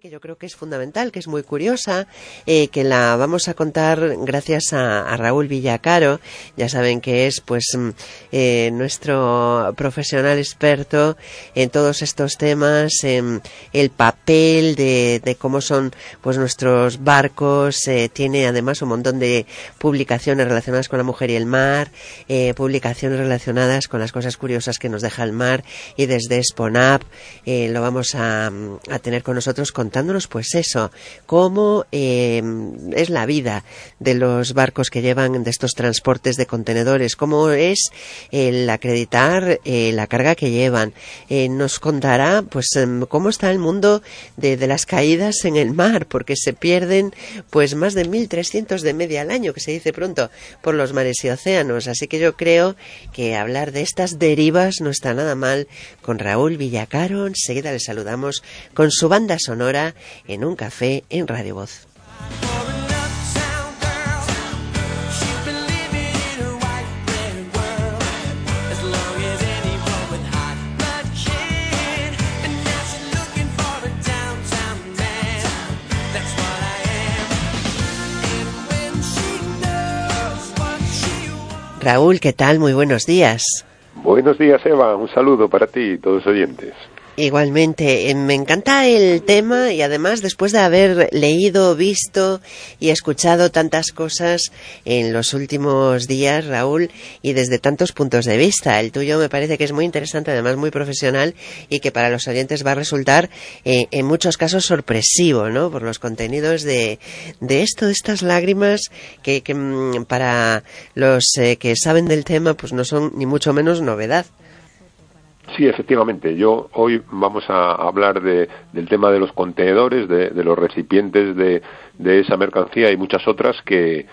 que yo creo que es fundamental, que es muy curiosa, eh, que la vamos a contar gracias a, Raúl Villacaro. Ya saben que es, pues, mm, eh, nuestro profesional experto en todos estos temas, en el papel de, cómo son, pues, nuestros barcos. Eh, tiene además un montón de publicaciones relacionadas con la mujer y el mar, publicaciones relacionadas con las cosas curiosas que nos deja el mar y desde Sponap lo vamos a, a tener con nosotros contándonos pues eso, cómo eh, es la vida de los barcos que llevan de estos transportes de contenedores, cómo es el acreditar eh, la carga que llevan. Eh, nos contará pues em, cómo está el mundo de, de, las caídas en el mar, porque se pierden pues más de 1.300 de media al año, que se dice pronto, por los mares y océanos. Así que yo creo que hablar de estas derivas no está nada mal con Raúl Villacaro. Enseguida le saludamos con su banda sonora en un café en Radio Voz. Raúl, ¿qué tal? Muy buenos días. Buenos días, Eva. Un saludo para ti y todos los oyentes. Igualmente, eh, me encanta el tema y además después de haber leído, visto y escuchado tantas cosas en los últimos días, Raúl, y desde tantos puntos de vista, el tuyo me parece que es muy interesante, además muy profesional y que para los oyentes va a resultar eh, en muchos casos sorpresivo, ¿no? Por los contenidos de, de esto, de estas lágrimas que, que mm, para los eh, que saben del tema pues no son ni mucho menos novedad. Sí, efectivamente. Yo hoy vamos a hablar de, del tema de los contenedores, de, los recipientes de, de, esa mercancía y muchas otras que,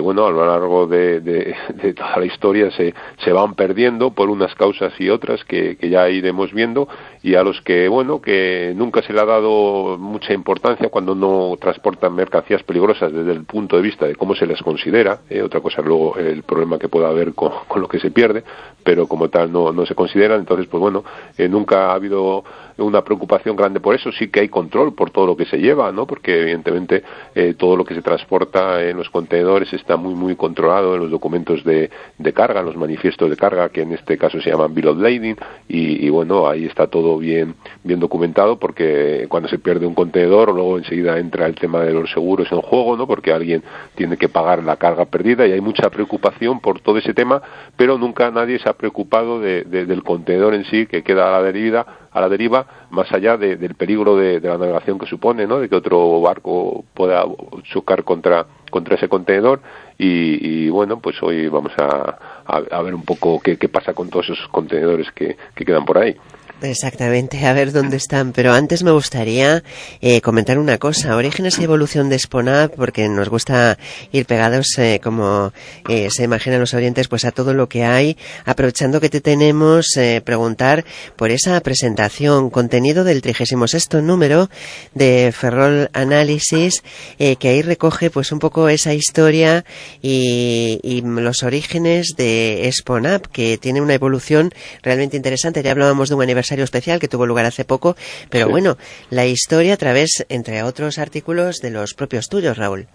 bueno, a lo largo de, toda la historia se, se van perdiendo por unas causas y otras que, ya iremos viendo y a los que, bueno, que nunca se le ha dado mucha importancia cuando no transportan mercancías peligrosas desde el punto de vista de cómo se les considera, eh, otra cosa luego el problema que pueda haber con, con, lo que se pierde, pero como tal no, no se consideran, entonces pues bueno, eh, nunca ha habido una preocupación grande por eso, sí que hay control por todo lo que se lleva, ¿no? Porque evidentemente eh, todo lo que se transporta en los contenedores está muy muy controlado en los documentos de, de carga, en los manifiestos de carga, que en este caso se llaman bill of lading, y, y, bueno, ahí está todo bien bien documentado porque cuando se pierde un contenedor luego enseguida entra el tema de los seguros en juego, ¿no? Porque alguien tiene que pagar la carga perdida y hay mucha preocupación por todo ese tema, pero nunca nadie se ha preocupado de, de, del contenedor en sí que queda a la deriva a la deriva, más allá de, del peligro de, la navegación que supone, ¿no? de que otro barco pueda chocar contra, contra ese contenedor. Y, y bueno, pues hoy vamos a, a, a ver un poco qué, qué, pasa con todos esos contenedores que, que quedan por ahí. Exactamente, a ver dónde están. Pero antes me gustaría eh, comentar una cosa. Orígenes y evolución de Sponap, porque nos gusta ir pegados, eh, como eh, se imaginan los oyentes, pues a todo lo que hay. Aprovechando que te tenemos, eh, preguntar por esa presentación, contenido del 36 número de Ferrol Análisis, eh, que ahí recoge pues un poco esa historia y, y los orígenes de Sponap, que tiene una evolución realmente interesante. Ya hablábamos de un aniversario aniversario especial que tuvo lugar hace poco, pero sí. bueno, la historia a través, entre otros artículos, de los propios tuyos, Raúl.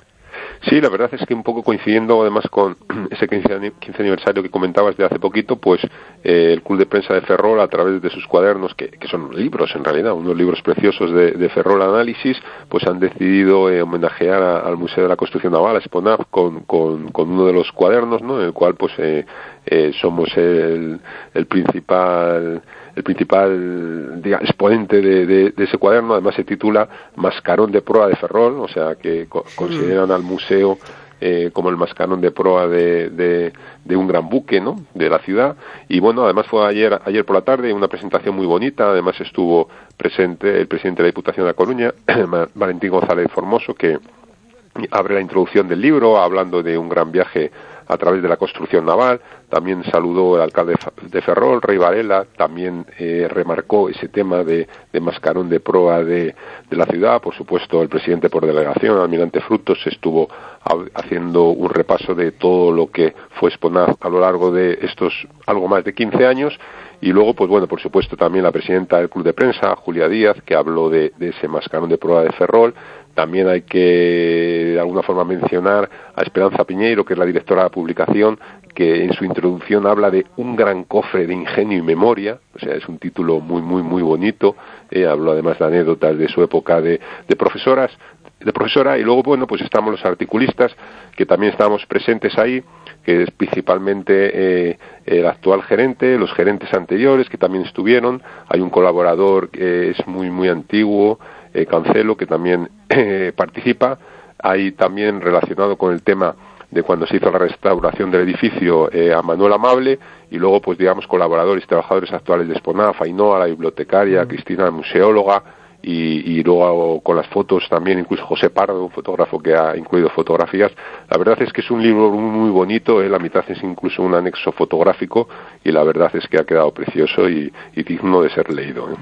Sí, la verdad es que un poco coincidiendo además con ese 15, aniversario que comentabas de hace poquito, pues eh, el Club de Prensa de Ferrol a través de sus cuadernos, que, que son libros en realidad, unos libros preciosos de, de Ferrol Análisis, pues han decidido eh, homenajear a, al Museo de la Construcción Naval, a SPONAF, con, con, con, uno de los cuadernos, ¿no? En el cual pues eh, eh somos el, el principal el principal digamos, exponente de, de, de, ese cuaderno, además se titula Mascarón de proa de Ferrol, o sea que co consideran al museo eh, como el mascarón de proa de, de, de, un gran buque ¿no? de la ciudad. Y bueno además fue ayer ayer por la tarde una presentación muy bonita. Además estuvo presente el presidente de la Diputación de La Coruña Valentín González Formoso que abre la introducción del libro hablando de un gran viaje a través de la construcción naval, también saludó el alcalde de Ferrol, Rey Varela, también eh, remarcó ese tema de, mascarón de proa de, la ciudad, por supuesto el presidente por delegación, almirante Frutos, estuvo haciendo un repaso de todo lo que fue exponer a lo largo de estos algo más de 15 años. Y luego, pues bueno, por supuesto también la presidenta del Club de Prensa, Julia Díaz, que habló de, de ese mascarón de prueba de Ferrol, también hay que, de alguna forma, mencionar a Esperanza Piñeiro, que es la directora de la publicación, que en su introducción habla de un gran cofre de ingenio y memoria, o sea, es un título muy, muy, muy bonito. Eh, habló además de anécdotas de su época de, de profesoras, de profesora, y luego, bueno, pues estamos los articulistas, que también estamos presentes ahí, que es principalmente eh, el actual gerente, los gerentes anteriores que también estuvieron, hay un colaborador que es muy, muy antiguo, eh, Cancelo, que también eh, participa. Hay también relacionado con el tema de cuando se hizo la restauración del edificio eh, a Manuel Amable y luego, pues digamos, colaboradores y trabajadores actuales de Esponaf, Ainhoa, la bibliotecaria, Cristina, la museóloga, y, y, luego con las fotos también, incluso José Pardo, un fotógrafo que ha incluido fotografías. La verdad es que es un libro muy, bonito, ¿eh? la mitad es incluso un anexo fotográfico y la verdad es que ha quedado precioso y, digno de ser leído. ¿eh?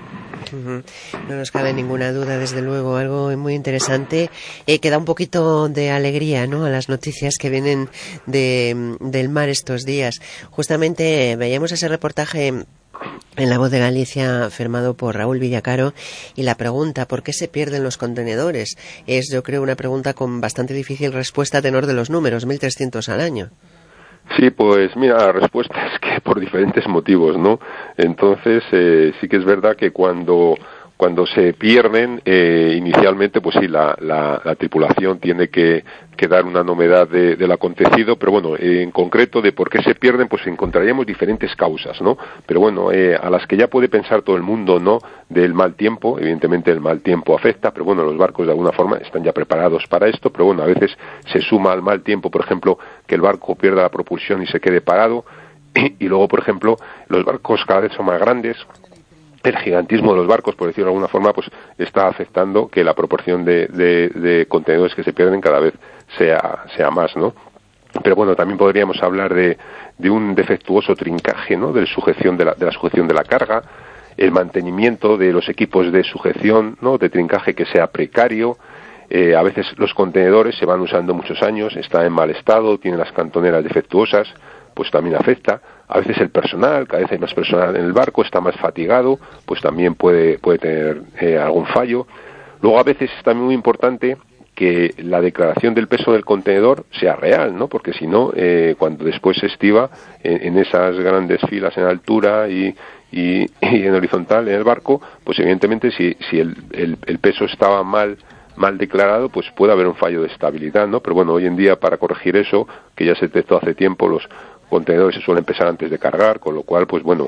No nos cabe ninguna duda, desde luego, algo muy interesante eh, que da un poquito de alegría ¿no? a las noticias que vienen de, del mar estos días. Justamente veíamos ese reportaje en la voz de Galicia, firmado por Raúl Villacaro, y la pregunta ¿por qué se pierden los contenedores? Es, yo creo, una pregunta con bastante difícil respuesta a tenor de los números, 1.300 al año. Sí, pues mira, la respuesta es que por diferentes motivos, ¿no? Entonces, eh, sí que es verdad que cuando cuando se pierden, eh, inicialmente, pues sí, la, la, tripulación tiene que, que dar una novedad de, del acontecido, pero bueno, en concreto de por qué se pierden, pues encontraríamos diferentes causas, ¿no? Pero bueno, eh, a las que ya puede pensar todo el mundo, ¿no? Del mal tiempo, evidentemente el mal tiempo afecta, pero bueno, los barcos de alguna forma están ya preparados para esto, pero bueno, a veces se suma al mal tiempo, por ejemplo, que el barco pierda la propulsión y se quede parado, y luego, por ejemplo, los barcos cada vez son más grandes, el gigantismo de los barcos, por decirlo de alguna forma, pues está afectando que la proporción de, de, contenedores que se pierden cada vez sea, sea más, ¿no? Pero bueno, también podríamos hablar de, un defectuoso trincaje, ¿no? De, sujeción de, la, de la sujeción de la carga, el mantenimiento de los equipos de sujeción, ¿no? De trincaje que sea precario, eh, a veces los contenedores se van usando muchos años, están en mal estado, tienen las cantoneras defectuosas, pues también afecta. A veces el personal, cada vez hay más personal en el barco, está más fatigado, pues también puede, puede tener eh, algún fallo. Luego a veces es también muy importante que la declaración del peso del contenedor sea real, ¿no? Porque si no, eh, cuando después se estiva en, esas grandes filas en altura y, y, en horizontal en el barco, pues evidentemente si, si el, el peso estaba mal mal declarado, pues puede haber un fallo de estabilidad, ¿no? Pero bueno, hoy en día para corregir eso, que ya se detectó hace tiempo, los contenedores se suelen empezar antes de cargar, con lo cual, pues bueno,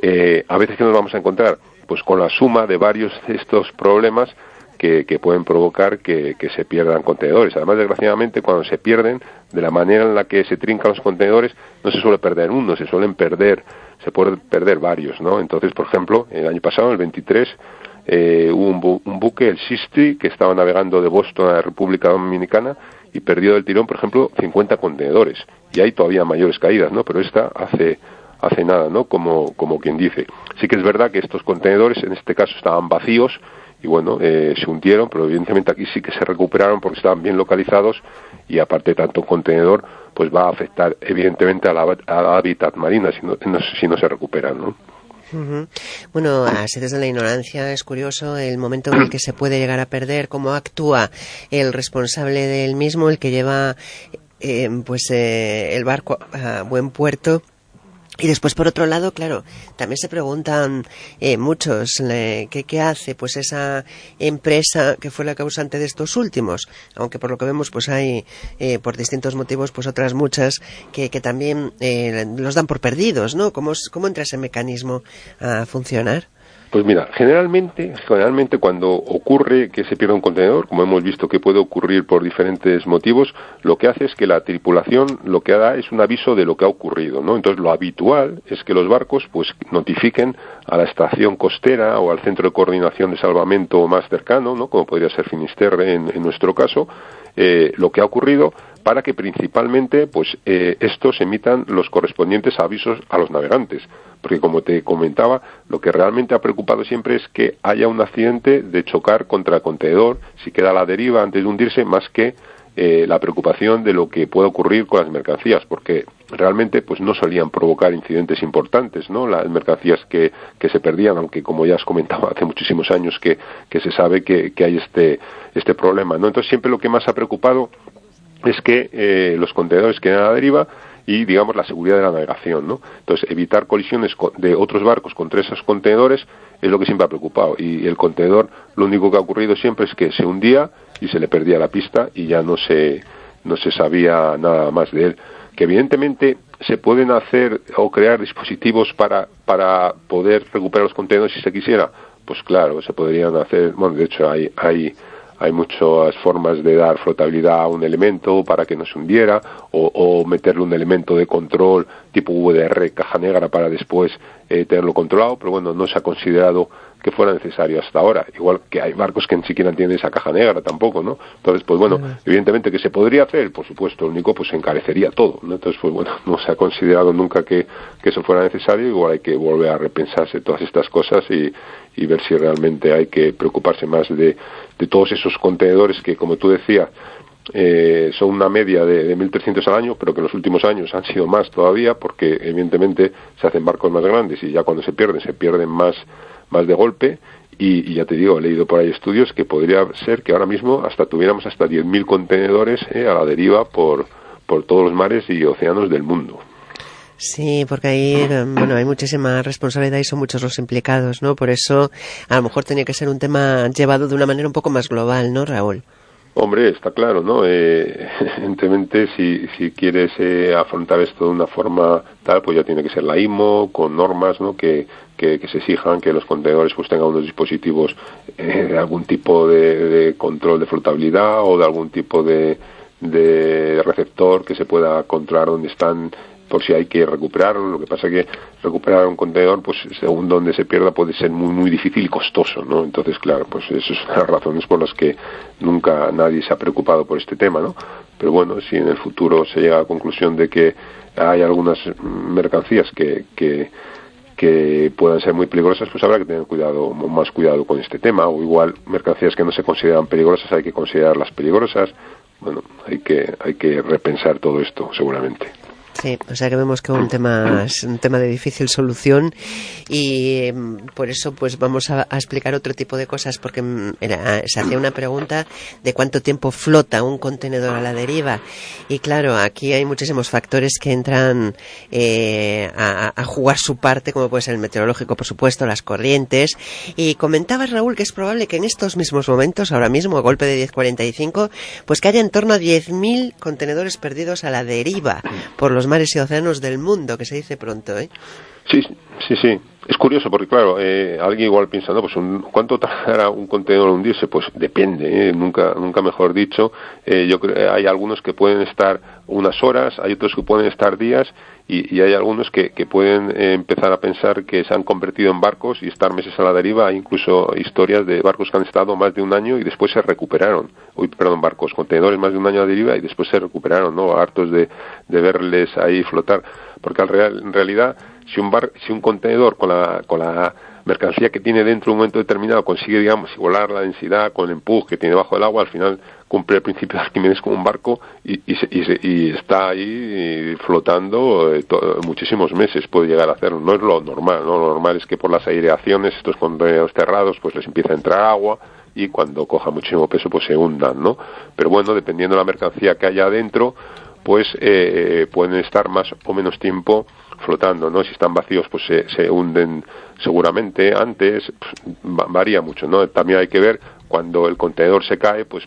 eh, a veces que nos vamos a encontrar, pues con la suma de varios de estos problemas que, que pueden provocar que, se pierdan contenedores. Además, desgraciadamente, cuando se pierden, de la manera en la que se trincan los contenedores, no se suele perder uno, se suelen perder, se pueden perder varios, ¿no? Entonces, por ejemplo, el año pasado, el 23, eh, hubo un, buque, el Sistri, que estaba navegando de Boston a la República Dominicana y perdió del tirón, por ejemplo, 50 contenedores. Y hay todavía mayores caídas, ¿no? Pero esta hace hace nada, ¿no? Como, como quien dice. Sí que es verdad que estos contenedores, en este caso, estaban vacíos y bueno, eh, se hundieron, pero evidentemente aquí sí que se recuperaron porque estaban bien localizados y aparte tanto contenedor, pues va a afectar evidentemente al, hábitat marina si no, si no se recuperan, ¿no? Bueno, así desde la ignorancia es curioso el momento en el que se puede llegar a perder, cómo actúa el responsable del mismo, el que lleva eh, pues eh, el barco a buen puerto y después, por otro lado, claro, también se preguntan eh, muchos ¿qué, hace pues esa empresa que fue la causante de estos últimos, aunque por lo que vemos pues hay eh, por distintos motivos pues otras muchas que, que también eh, los dan por perdidos, ¿no? ¿Cómo, ¿Cómo entra ese mecanismo a funcionar? Pues mira, generalmente, generalmente cuando ocurre que se pierda un contenedor, como hemos visto que puede ocurrir por diferentes motivos, lo que hace es que la tripulación lo que da es un aviso de lo que ha ocurrido, ¿no? Entonces lo habitual es que los barcos pues notifiquen a la estación costera o al centro de coordinación de salvamento más cercano, ¿no? Como podría ser Finisterre en, nuestro caso, eh, lo que ha ocurrido para que principalmente pues eh, estos emitan los correspondientes avisos a los navegantes porque como te comentaba lo que realmente ha preocupado siempre es que haya un accidente de chocar contra el contenedor si queda a la deriva antes de hundirse más que eh, la preocupación de lo que puede ocurrir con las mercancías, porque realmente pues no solían provocar incidentes importantes, ¿no? Las mercancías que, que se perdían, aunque como ya has comentado hace muchísimos años que, que se sabe que, que, hay este, este problema, ¿no? Entonces siempre lo que más ha preocupado es que eh, los contenedores queden a la deriva y digamos la seguridad de la navegación, ¿no? Entonces evitar colisiones de otros barcos contra esos contenedores es lo que siempre ha preocupado. Y el contenedor lo único que ha ocurrido siempre es que se hundía y se le perdía la pista y ya no se no se sabía nada más de él. Que evidentemente se pueden hacer o crear dispositivos para para poder recuperar los contenedores si se quisiera. Pues claro se podrían hacer bueno de hecho hay hay hay muchas formas de dar flotabilidad a un elemento para que no se hundiera o, meterle un elemento de control tipo VDR, caja negra, para después eh, tenerlo controlado, pero bueno, no se ha considerado que fuera necesario hasta ahora. Igual que hay barcos que ni siquiera tienen esa caja negra tampoco, ¿no? Entonces, pues bueno, evidentemente que se podría hacer, por supuesto, lo único pues se encarecería todo, ¿no? Entonces, pues bueno, no se ha considerado nunca que, que eso fuera necesario, igual hay que volver a repensarse todas estas cosas y, y ver si realmente hay que preocuparse más de, de todos esos contenedores que, como tú decías, eh, son una media de, de 1.300 al año, pero que en los últimos años han sido más todavía, porque evidentemente se hacen barcos más grandes y ya cuando se pierden, se pierden más más de golpe y, ya te digo, he leído por ahí estudios que podría ser que ahora mismo hasta tuviéramos hasta 10.000 contenedores eh, a la deriva por, por todos los mares y océanos del mundo. Sí, porque ahí, bueno, hay muchísima responsabilidad y son muchos los implicados, ¿no? Por eso, a lo mejor tenía que ser un tema llevado de una manera un poco más global, ¿no, Raúl? Hombre, está claro, ¿no? Eh, evidentemente, si, si quieres eh, afrontar esto de una forma tal, pues ya tiene que ser la IMO, con normas, ¿no? Que, que, se exijan que los contenedores pues tengan unos dispositivos eh, de algún tipo de, control de flotabilidad o de algún tipo de, de receptor que se pueda controlar donde están por si hay que recuperarlo. Lo que pasa que recuperar un contenedor, pues según donde se pierda, puede ser muy muy difícil y costoso, ¿no? Entonces, claro, pues es una de las razones por las que nunca nadie se ha preocupado por este tema, ¿no? Pero bueno, si en el futuro se llega a la conclusión de que hay algunas mercancías que, que que puedan ser muy peligrosas, pues habrá que tener cuidado, más cuidado con este tema. O igual mercancías que no se consideran peligrosas, hay que considerarlas peligrosas. Bueno, hay que, hay que repensar todo esto, seguramente. O sea que vemos que un tema es un tema de difícil solución y em, por eso pues vamos a, explicar otro tipo de cosas porque mm, se hacía una pregunta de cuánto tiempo flota un contenedor a la deriva. Y claro aquí hay muchísimos factores que entran eh, a, jugar su parte como puede ser el meteorológico por supuesto las corrientes. Y comentabas Raúl que es probable que en estos mismos momentos ahora mismo a golpe de 10.45 pues que haya en torno a 10.000 contenedores perdidos a la deriva por los mares y océanos del mundo, que se dice pronto, ¿eh? Sí, sí, sí. Es curioso porque, claro, eh, alguien igual piensa, no, pues ¿cuánto tardará un contenedor en hundirse? Pues depende, ¿eh? nunca, nunca mejor dicho. Eh, yo creo hay algunos que pueden estar unas horas, hay otros que pueden estar días y, hay algunos que, que pueden eh, empezar a pensar que se han convertido en barcos y estar meses a la deriva. Hay incluso historias de barcos que han estado más de un año y después se recuperaron. Uy, perdón, barcos, contenedores más de un año a la deriva y después se recuperaron, ¿no? Hartos de, de verles ahí flotar. Porque al real, en realidad, si un, bar, si un contenedor con la, con la mercancía que tiene dentro en un momento determinado consigue, digamos, igualar la densidad con el empuje que tiene bajo el agua, al final cumple el principio de Arquímedes como un barco y, y, y, está ahí flotando eh, muchísimos meses, puede llegar a hacerlo. No es lo normal, ¿no? Lo normal es que por las aireaciones, estos contenedores cerrados, pues les empieza a entrar agua y cuando coja muchísimo peso, pues se hundan, ¿no? Pero bueno, dependiendo de la mercancía que haya adentro, pues eh, pueden estar más o menos tiempo flotando, ¿no? Si están vacíos, pues se, se hunden seguramente antes, pues, varía mucho, ¿no? También hay que ver cuando el contenedor se cae, pues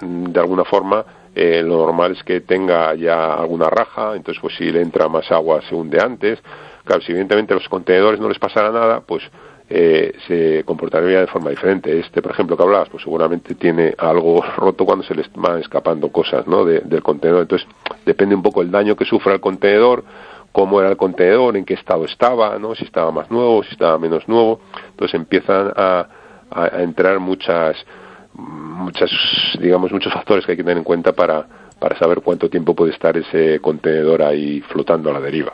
de alguna forma eh, lo normal es que tenga ya alguna raja, entonces pues si le entra más agua se hunde antes. Claro, si evidentemente a los contenedores no les pasara nada, pues eh, se comportaría de forma diferente. Este, por ejemplo, que hablabas, pues seguramente tiene algo roto cuando se les van escapando cosas ¿no? del contenedor. Entonces, depende un poco el daño que sufra el contenedor, cómo era el contenedor, en qué estado estaba, ¿no? si estaba más nuevo, si estaba menos nuevo. Entonces empiezan a, a, entrar muchas, muchas, digamos, muchos factores que hay que tener en cuenta para, para saber cuánto tiempo puede estar ese contenedor ahí flotando a la deriva.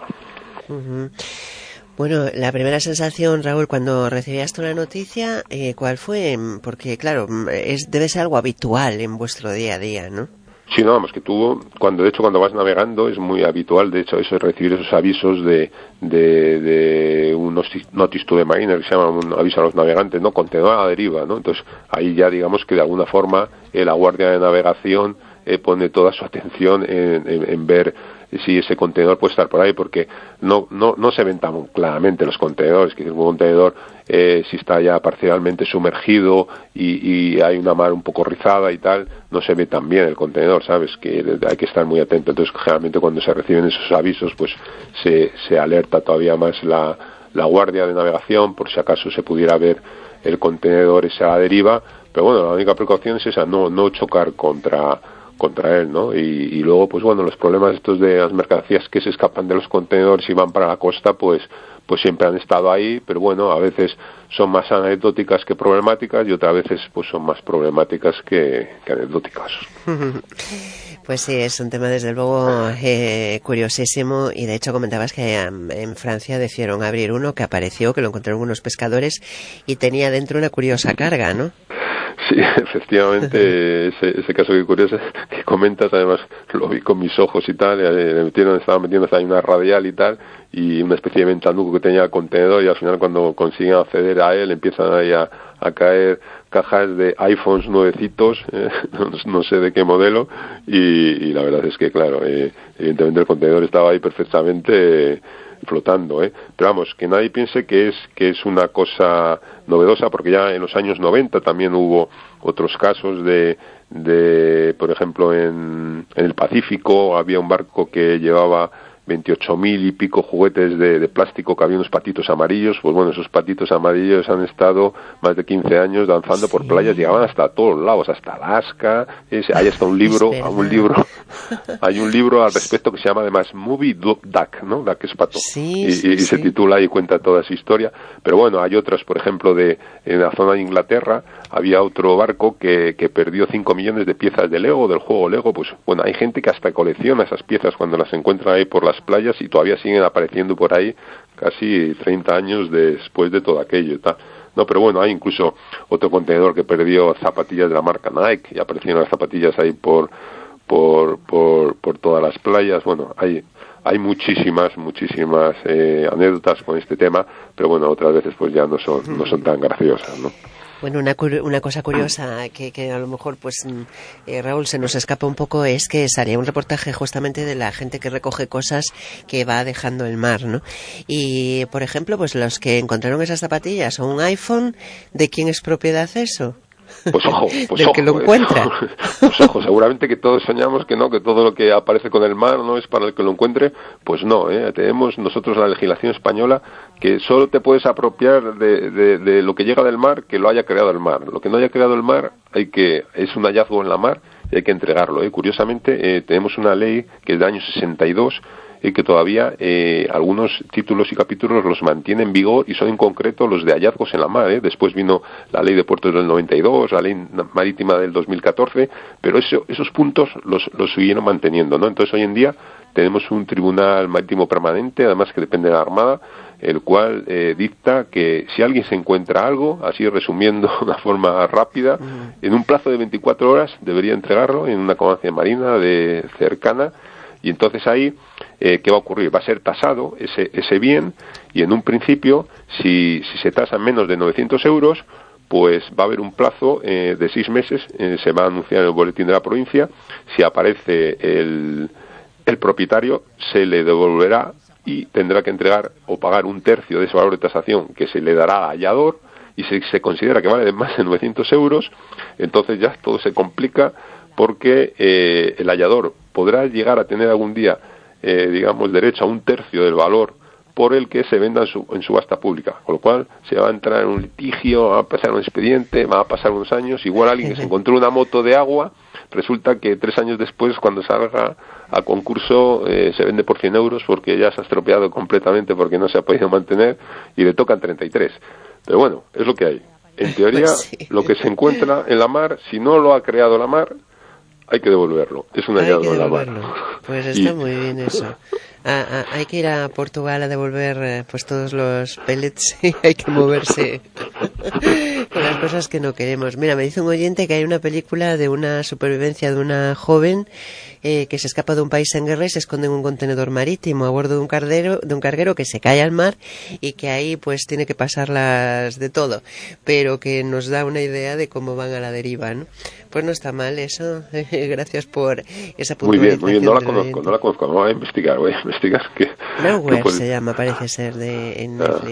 Bueno, la primera sensación, Raúl, cuando recibías tú la noticia, eh, ¿cuál fue? Porque, claro, es, debe ser algo habitual en vuestro día a día, ¿no? Sí, no, vamos, que tuvo, cuando de hecho cuando vas navegando es muy habitual, de hecho, eso recibir esos avisos de, de, de un notice to the mariner, que se llama un aviso a los navegantes, ¿no? Contenedor a la deriva, ¿no? Entonces, ahí ya digamos que de alguna forma eh, la Guardia de Navegación eh, pone toda su atención en, ver si ese contenedor puede estar por ahí, porque no, no, no se ven tan claramente los contenedores, que un contenedor eh, si está ya parcialmente sumergido y, hay una mar un poco rizada y tal, no se ve tan bien el contenedor, ¿sabes? Que hay que estar muy atento. Entonces, generalmente cuando se reciben esos avisos, pues se, se alerta todavía más la, la guardia de navegación por si acaso se pudiera ver el contenedor esa deriva. Pero bueno, la única precaución es esa, no, no chocar contra contra él, ¿no? Y, luego, pues bueno, los problemas estos de las mercancías que se escapan de los contenedores y van para la costa, pues pues siempre han estado ahí, pero bueno, a veces son más anecdóticas que problemáticas y otras veces pues son más problemáticas que, anecdóticas. Pues sí, es un tema desde luego eh, curiosísimo y de hecho comentabas que en Francia decidieron abrir uno que apareció, que lo encontraron unos pescadores y tenía dentro una curiosa carga, ¿no? Sí, efectivamente, ese, ese caso que curioso que comentas, además lo vi con mis ojos y tal, eh, le metieron, estaban metiendo ahí una radial y tal, y una especie de ventanuco que tenía el contenedor, y al final cuando consiguen acceder a él empiezan ahí a, caer cajas de iPhones nuevecitos, eh, no, sé de qué modelo, y, la verdad es que, claro, eh, evidentemente el contenedor estaba ahí perfectamente flotando, ¿eh? Pero vamos, que nadie piense que es, que es una cosa novedosa, porque ya en los años 90 también hubo otros casos de, de por ejemplo, en, en el Pacífico había un barco que llevaba 28 mil y pico juguetes de, plástico que había unos patitos amarillos, pues bueno, esos patitos amarillos han estado más de 15 años danzando por playas, llegaban hasta todos lados, hasta Alaska, hay hasta un libro, un libro, hay un libro al respecto que se llama además Movie Duck, ¿no? Duck es pato. y, se titula y cuenta toda esa historia, pero bueno, hay otras, por ejemplo, de en la zona de Inglaterra, había otro barco que, que perdió 5 millones de piezas de Lego, del juego Lego, pues bueno, hay gente que hasta colecciona esas piezas cuando las encuentra ahí por las playas y todavía siguen apareciendo por ahí casi 30 años después de todo aquello. No, pero bueno, hay incluso otro contenedor que perdió zapatillas de la marca Nike y aparecieron las zapatillas ahí por, por, por, por todas las playas. Bueno, hay, hay muchísimas, muchísimas eh, anécdotas con este tema, pero bueno, otras veces pues ya no son, no son tan graciosas, ¿no? Bueno, una, una cosa curiosa que, que, a lo mejor, pues, mm, eh, Raúl, se nos escapa un poco es que salía un reportaje justamente de la gente que recoge cosas que va dejando el mar, ¿no? Y, por ejemplo, pues los que encontraron esas zapatillas o un iPhone, ¿de quién es propiedad eso? Pues ojo, pues ojo, que lo encuentra. Pues ojo, seguramente que todos soñamos que no, que todo lo que aparece con el mar no es para el que lo encuentre, pues no, ¿eh? tenemos nosotros la legislación española que solo te puedes apropiar de, de, lo que llega del mar que lo haya creado el mar. Lo que no haya creado el mar hay que es un hallazgo en la mar y hay que entregarlo. ¿eh? Curiosamente, eh, tenemos una ley que es de año 62 y que todavía eh, algunos títulos y capítulos los mantiene en vigor y son en concreto los de hallazgos en la mar. ¿eh? Después vino la ley de puertos del 92, la ley marítima del 2014, pero esos puntos los, los siguieron manteniendo. ¿no? Entonces hoy en día tenemos un tribunal marítimo permanente, además que depende de la Armada, el cual eh, dicta que si alguien se encuentra algo, así resumiendo de una forma rápida, en un plazo de 24 horas debería entregarlo en una comandancia marina de cercana y entonces ahí, eh, ¿qué va a ocurrir? Va a ser tasado ese, ese bien y en un principio, si, si se tasan menos de 900 euros, pues va a haber un plazo eh, de seis meses, eh, se va a anunciar en el boletín de la provincia, si aparece el, el propietario, se le devolverá y tendrá que entregar o pagar un tercio de ese valor de tasación que se le dará al hallador y si se considera que vale más de 900 euros, entonces ya todo se complica porque eh, el hallador podrá llegar a tener algún día, eh, digamos, derecho a un tercio del valor por el que se venda en, su, en, subasta pública, con lo cual se va a entrar en un litigio, va a pasar un expediente, va a pasar unos años, igual alguien que se encontró una moto de agua, resulta que tres años después, cuando salga a concurso, eh, se vende por 100 euros porque ya se ha estropeado completamente porque no se ha podido mantener y le tocan 33. Pero bueno, es lo que hay. En teoría, pues lo que se encuentra en la mar, si no lo ha creado la mar, hay que devolverlo. Es un hallazgo en la mar. Pues está muy bien eso. Ah, ah, hay que ir a Portugal a devolver eh, pues todos los pellets y hay que moverse cosas que no queremos. Mira, me dice un oyente que hay una película de una supervivencia de una joven eh, que se escapa de un país en guerra y se esconde en un contenedor marítimo a bordo de un carguero, de un carguero que se cae al mar y que ahí pues tiene que pasarlas de todo, pero que nos da una idea de cómo van a la deriva, ¿no? Pues no está mal eso. Gracias por esa Muy bien, muy bien. No la conozco, no la conozco. Voy a investigar, voy a investigar. Que, se llama, parece ser, de, en ah.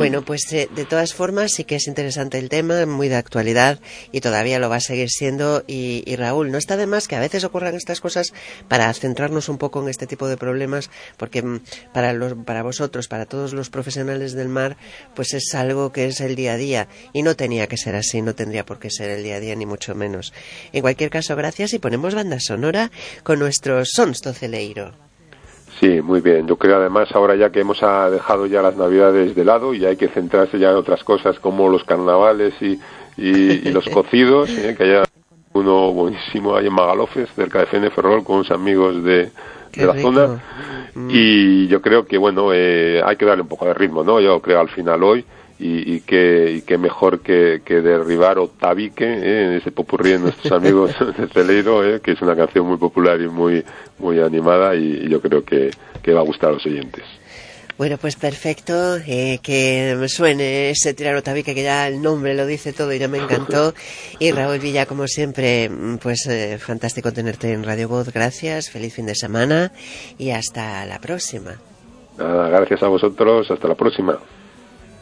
Bueno, pues eh, de todas formas sí que es interesante el tema, muy de actualidad y todavía lo va a seguir siendo. Y, Raúl, no está de más que a veces ocurran estas cosas para centrarnos un poco en este tipo de problemas, porque mm, para, los, para vosotros, para todos los profesionales del mar, pues es algo que es el día a día y no tenía que ser así, no tendría por qué ser el día a día ni mucho menos. En cualquier caso, gracias y ponemos banda sonora con nuestro Sons Celeiro. Sí, muy bien. Yo creo además ahora ya que hemos ah, dejado ya las navidades de lado y hay que centrarse ya en otras cosas como los carnavales y, y, los cocidos, ¿eh? que haya uno buenísimo ahí en Magalofes, cerca de Feneferrol, con unos amigos de, la zona. Mm. Y yo creo que, bueno, eh, hay que darle un poco de ritmo, ¿no? Yo creo al final hoy y, y, que, y mejor que, que derribar o tabique ¿eh? ese popurrí de nuestros amigos de Celeiro, ¿eh? que es una canción muy popular y muy, muy animada y, yo creo que, que, va a gustar a los oyentes. Bueno, pues perfecto, eh, que me suene ese tirar tabique que ya el nombre lo dice todo y ya me encantó. Y Raúl Villa, como siempre, pues eh, fantástico tenerte en Radio Voz, gracias, feliz fin de semana y hasta la próxima. Nada, gracias a vosotros, hasta la próxima.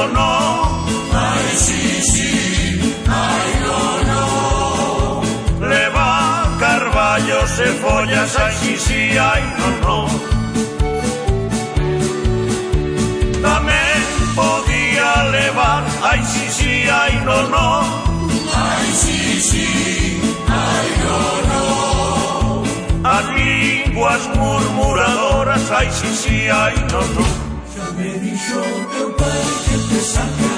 don't know. ICC, I don't know. Carballos e follas, ICC, I don't know. Tamén podía levar, ICC, I don't know. ICC, I don't know. As linguas murmuradoras, ICC, I don't know. me dijo teu pai que eu pensasse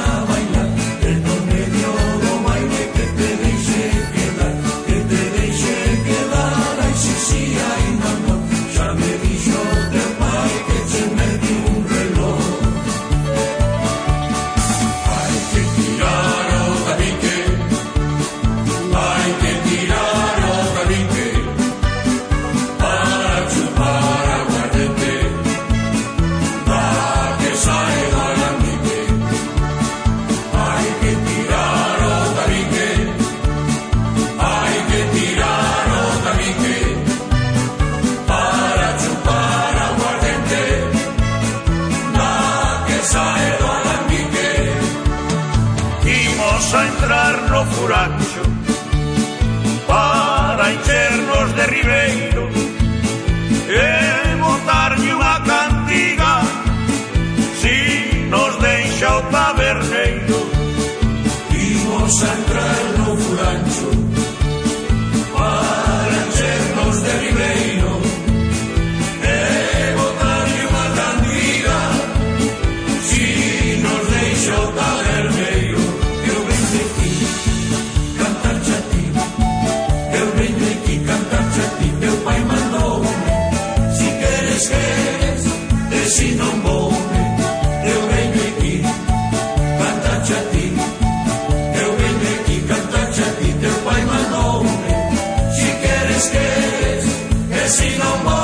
centre en un flanxo see no more.